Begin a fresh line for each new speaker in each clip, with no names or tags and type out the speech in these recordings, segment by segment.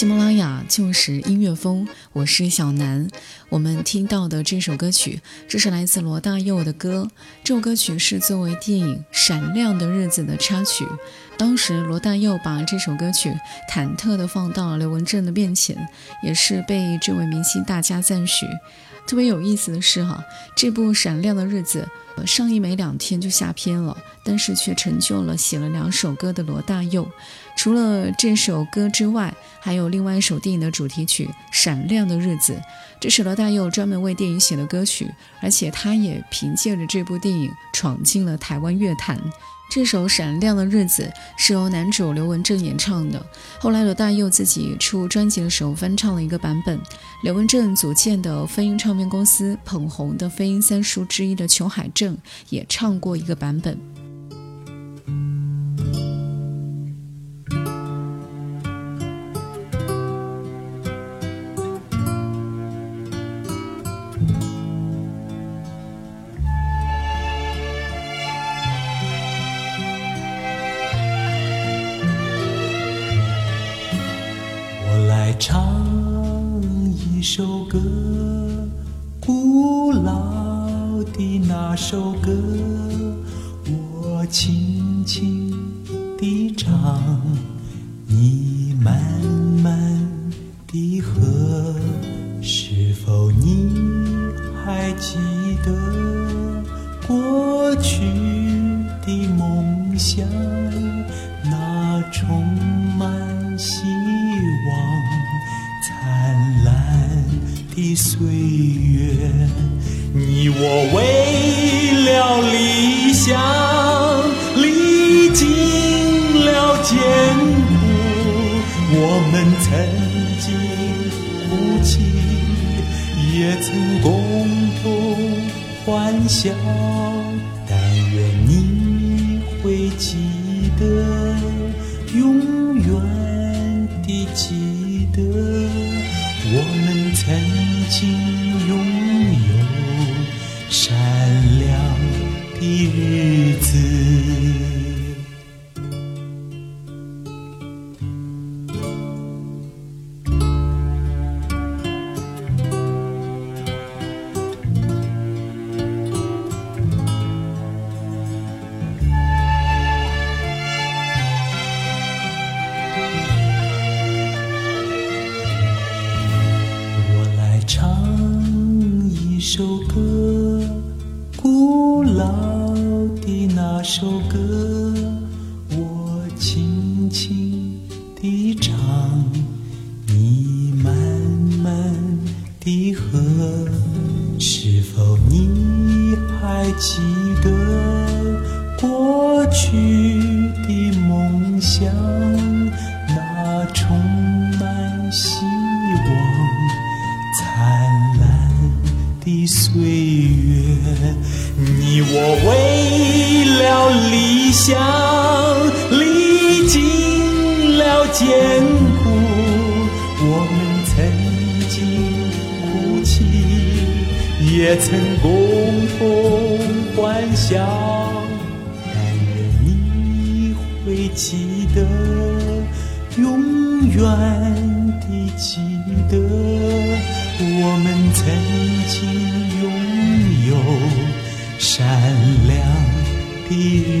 喜马拉雅就是音乐风，我是小南。我们听到的这首歌曲，这是来自罗大佑的歌。这首歌曲是作为电影《闪亮的日子》的插曲。当时罗大佑把这首歌曲忐忑地放到了刘文正的面前，也是被这位明星大加赞许。特别有意思的是，哈，这部《闪亮的日子》上映没两天就下片了，但是却成就了写了两首歌的罗大佑。除了这首歌之外，还有另外一首电影的主题曲《闪亮的日子》，这是罗大佑专门为电影写的歌曲，而且他也凭借着这部电影闯进了台湾乐坛。这首《闪亮的日子》是由男主刘文正演唱的，后来罗大佑自己出专辑的时候翻唱了一个版本。刘文正组建的飞鹰唱片公司捧红的飞鹰三叔之一的裘海正也唱过一个版本。
首歌古老的那首歌。的岁月。你我为了理想历尽了艰苦，我们曾经哭泣，也曾共同欢笑。我为了理想，历尽了艰苦。我们曾经哭泣，也曾共同欢笑。但愿你会记得，永远的记得我们曾经。的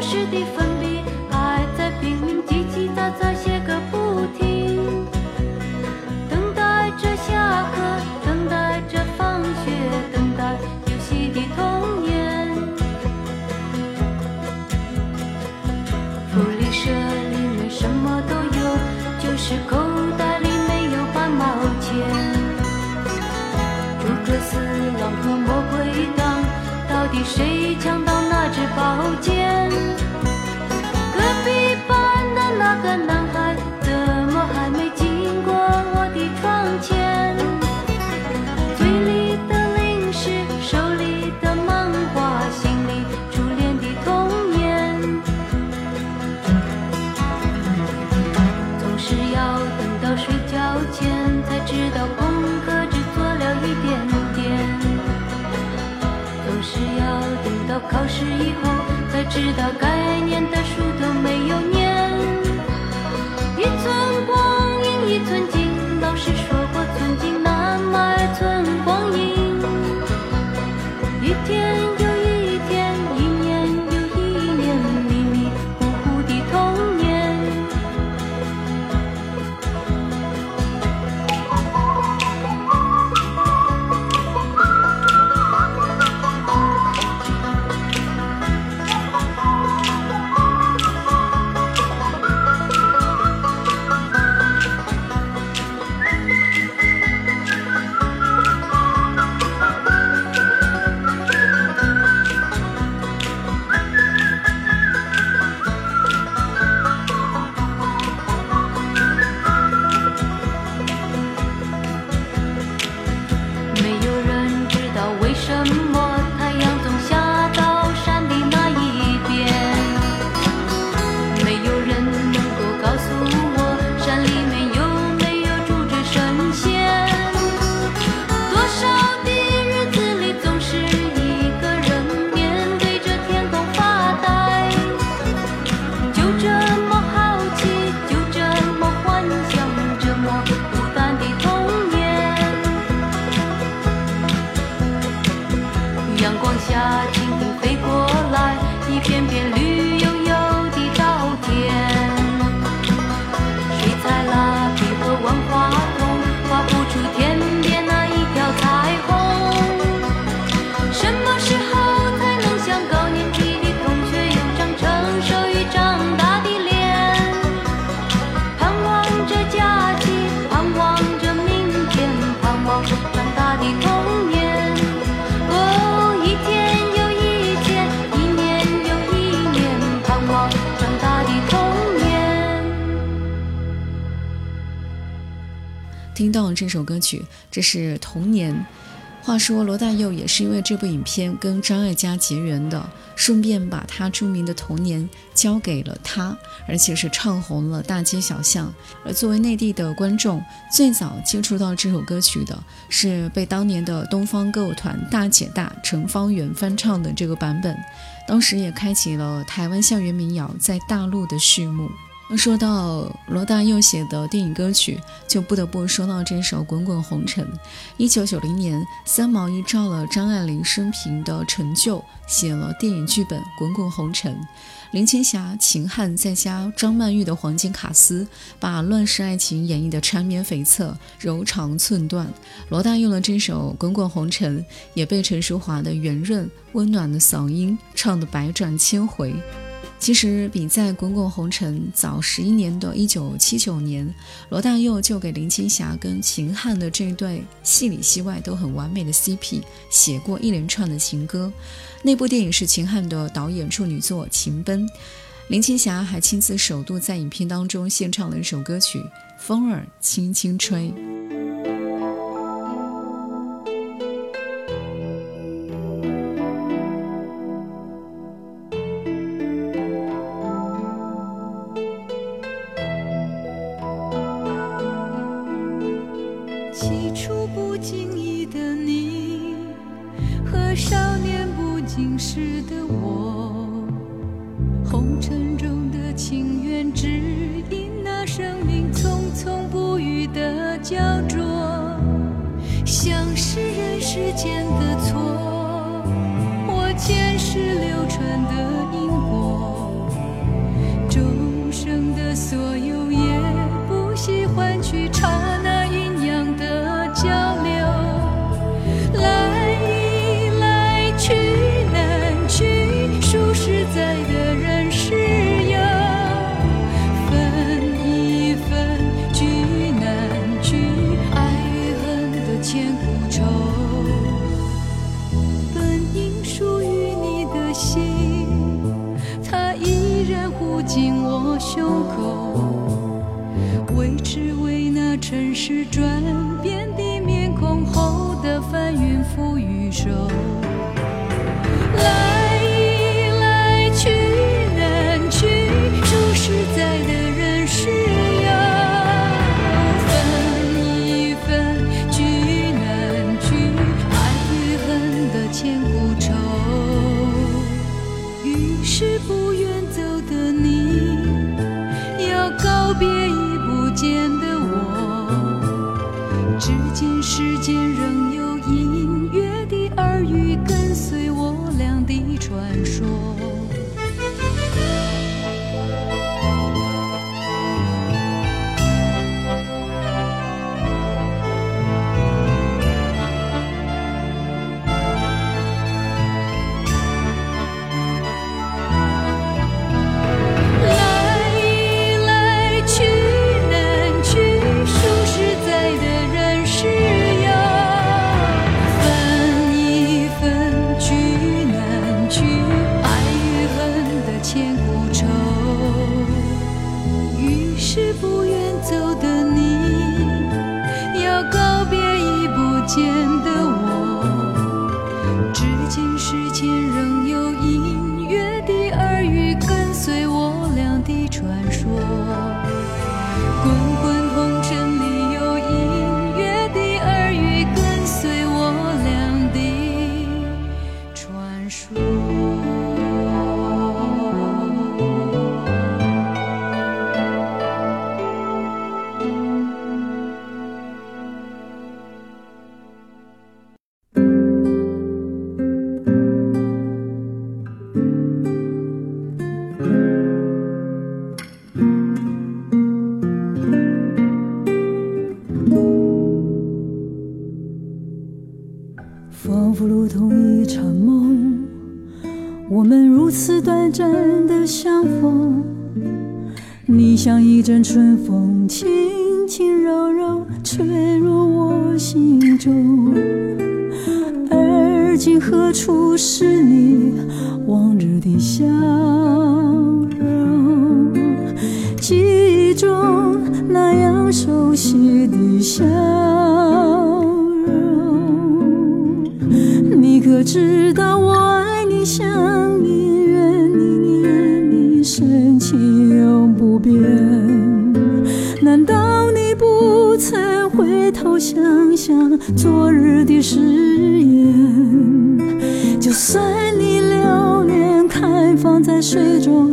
时
的粉笔还在拼命叽叽喳喳写个不停，等待着下课，等待着放学，等待游戏的童年。福利社里面什么都有，就是口袋里没有半毛钱。诸葛四郎和魔鬼党到底谁强？只保剑。考试以后才知道概念的
到这首歌曲，这是《童年》。话说罗大佑也是因为这部影片跟张艾嘉结缘的，顺便把他著名的《童年》交给了他，而且是唱红了大街小巷。而作为内地的观众，最早接触到这首歌曲的是被当年的东方歌舞团大姐大陈方圆翻唱的这个版本，当时也开启了台湾校园民谣在大陆的序幕。那说到罗大佑写的电影歌曲，就不得不说到这首《滚滚红尘》。一九九零年，三毛依照了张爱玲生平的成就，写了电影剧本《滚滚红尘》。林青霞、秦汉再加张曼玉的黄金卡司，把乱世爱情演绎的缠绵悱恻、柔肠寸断。罗大佑的这首《滚滚红尘》也被陈淑桦的圆润温暖的嗓音唱得百转千回。其实比在《滚滚红尘》早十一年的1979年，罗大佑就给林青霞跟秦汉的这对戏里戏外都很完美的 CP 写过一连串的情歌。那部电影是秦汉的导演处女作《情奔》，林青霞还亲自首度在影片当中献唱了一首歌曲《风儿轻轻吹》。
沉重的情缘，只因那生命匆匆不语的胶着，像是人世间的错，或前世流传的因果，众生的所有
是转变的面孔后的翻云覆雨手。一
阵春风，轻轻柔柔吹入我心中。而今何处是你往日的笑容？记忆中那样熟悉的笑容。你可知道我爱你、想你、怨你、念你，深情永不变？想想昨日的誓言？就算你留恋开放在水中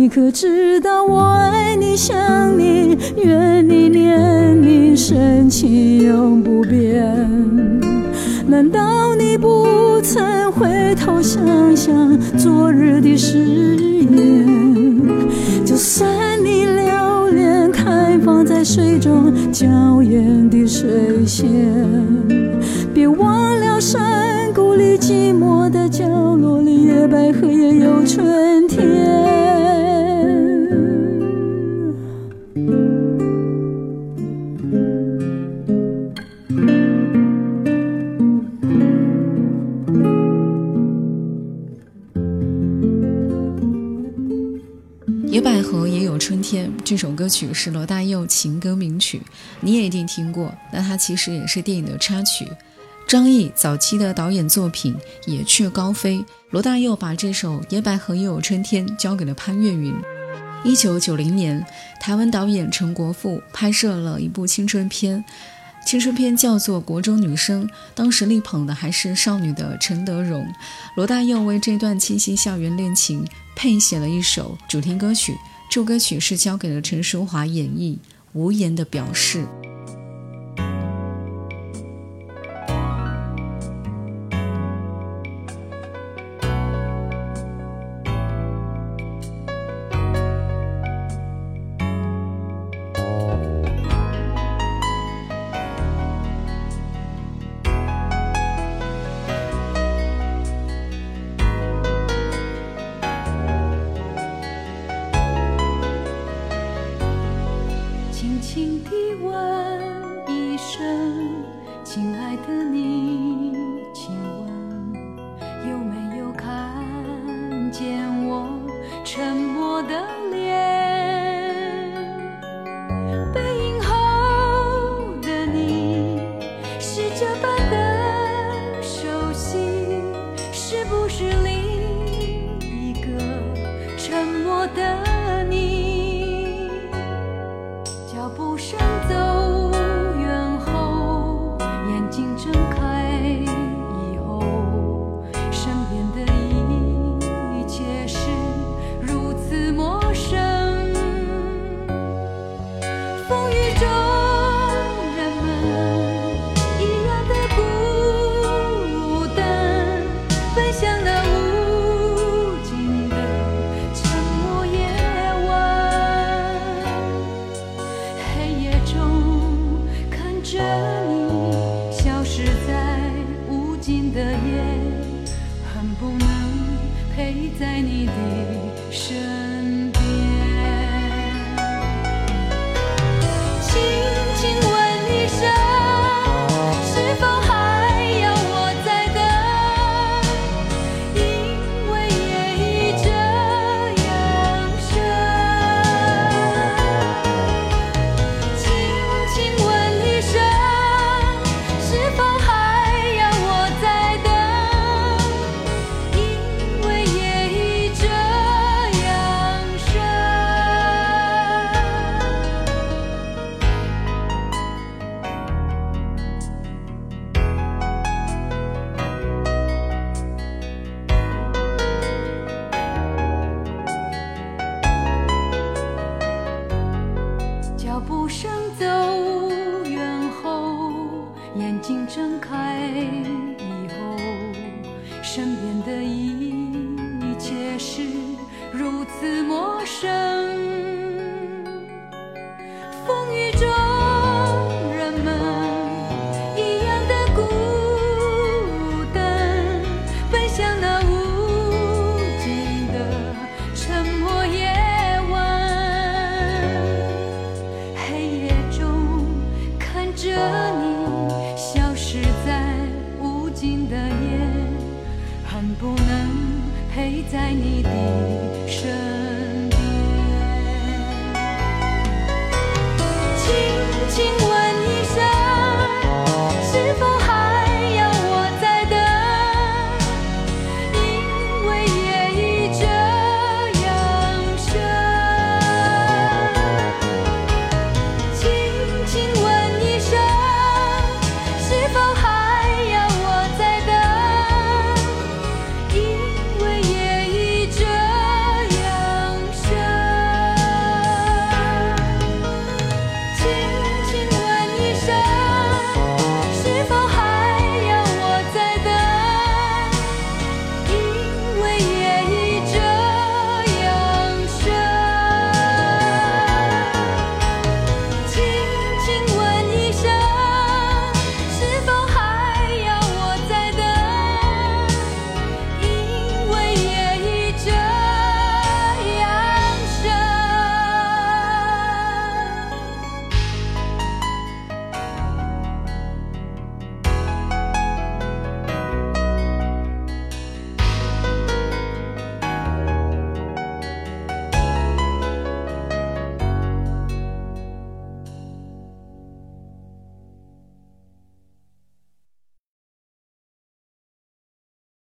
你可知道我爱你、想你、怨你、念你，深情永不变？难道你不曾回头想想昨日的誓言？就算你留恋开放在水中娇艳的水仙，
曲是罗大佑情歌名曲，你也一定听过。那它其实也是电影的插曲。张译早期的导演作品《野雀高飞》，罗大佑把这首《野百合又有春天》交给了潘越云。一九九零年，台湾导演陈国富拍摄了一部青春片，青春片叫做《国中女生》，当时力捧的还是少女的陈德容。罗大佑为这段清新校园恋情配写了一首主题歌曲，这首歌曲是交给了陈淑桦演绎，《无言的表示》。
the 和你消失在无尽的夜恨不能陪在你的身